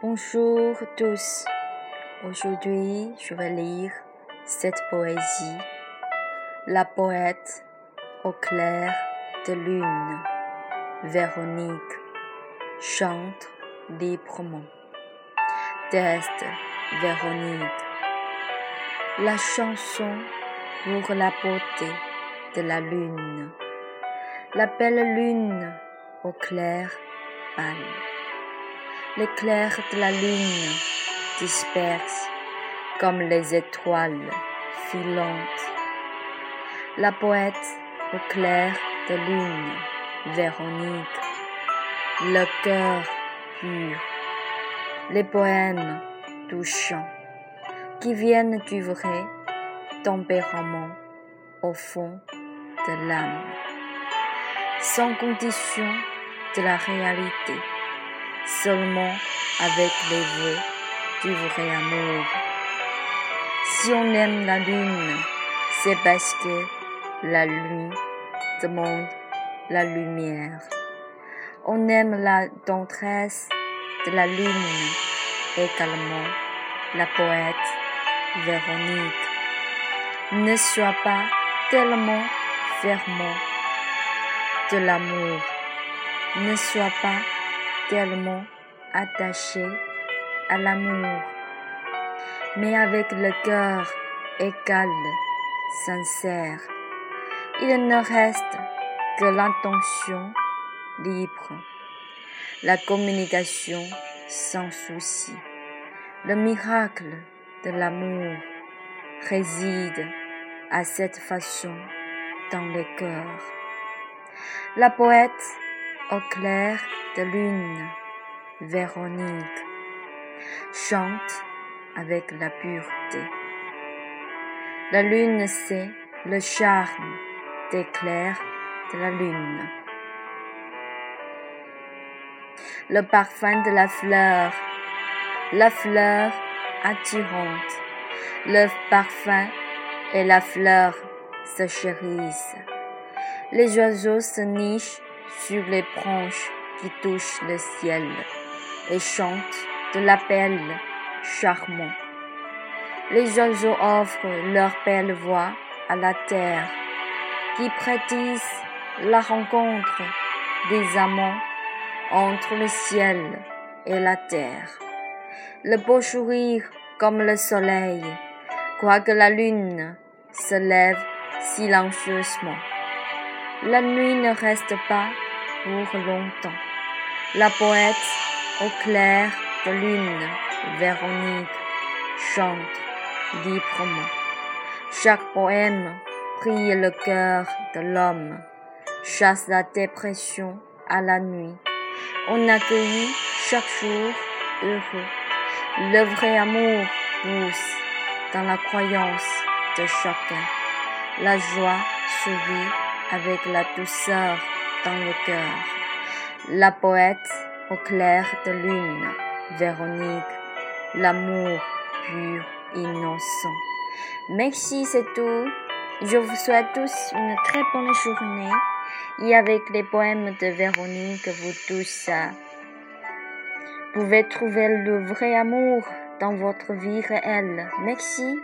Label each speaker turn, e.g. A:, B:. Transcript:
A: Bonjour tous. Aujourd'hui, je vais lire cette poésie. La poète au clair de lune, Véronique, chante librement. Teste Véronique. La chanson pour la beauté de la lune. La belle lune au clair pâle. L'éclair de la lune disperse comme les étoiles filantes. La poète au clair de lune, Véronique, le cœur pur, les poèmes touchants qui viennent du vrai tempérament au fond de l'âme, sans condition de la réalité seulement avec les vœux du vrai amour. Si on aime la lune, c'est parce que la lune demande la lumière. On aime la tendresse de la lune, également la poète Véronique. Ne sois pas tellement fermement de l'amour. Ne sois pas tellement attaché à l'amour, mais avec le cœur égal, sincère. Il ne reste que l'intention libre, la communication sans souci. Le miracle de l'amour réside à cette façon dans le cœur. La poète au clair de lune, Véronique, chante avec la pureté. La lune c'est le charme des clairs de la lune. Le parfum de la fleur, la fleur attirante, le parfum et la fleur se chérissent. Les oiseaux se nichent sur les branches qui touchent le ciel et chantent de l'appel charmant. Les oiseaux offrent leur belle voix à la terre qui prédisent la rencontre des amants entre le ciel et la terre. Le beau sourire comme le soleil, quoique la lune se lève silencieusement. La nuit ne reste pas pour longtemps. La poète au clair de lune, Véronique, chante librement. Chaque poème brille le cœur de l'homme, chasse la dépression à la nuit. On accueille chaque jour heureux. Le vrai amour pousse dans la croyance de chacun. La joie sourit avec la douceur dans le cœur. La poète au clair de lune, Véronique, l'amour pur, innocent. Merci, c'est tout. Je vous souhaite tous une très bonne journée et avec les poèmes de Véronique, vous tous euh, pouvez trouver le vrai amour dans votre vie réelle. Merci.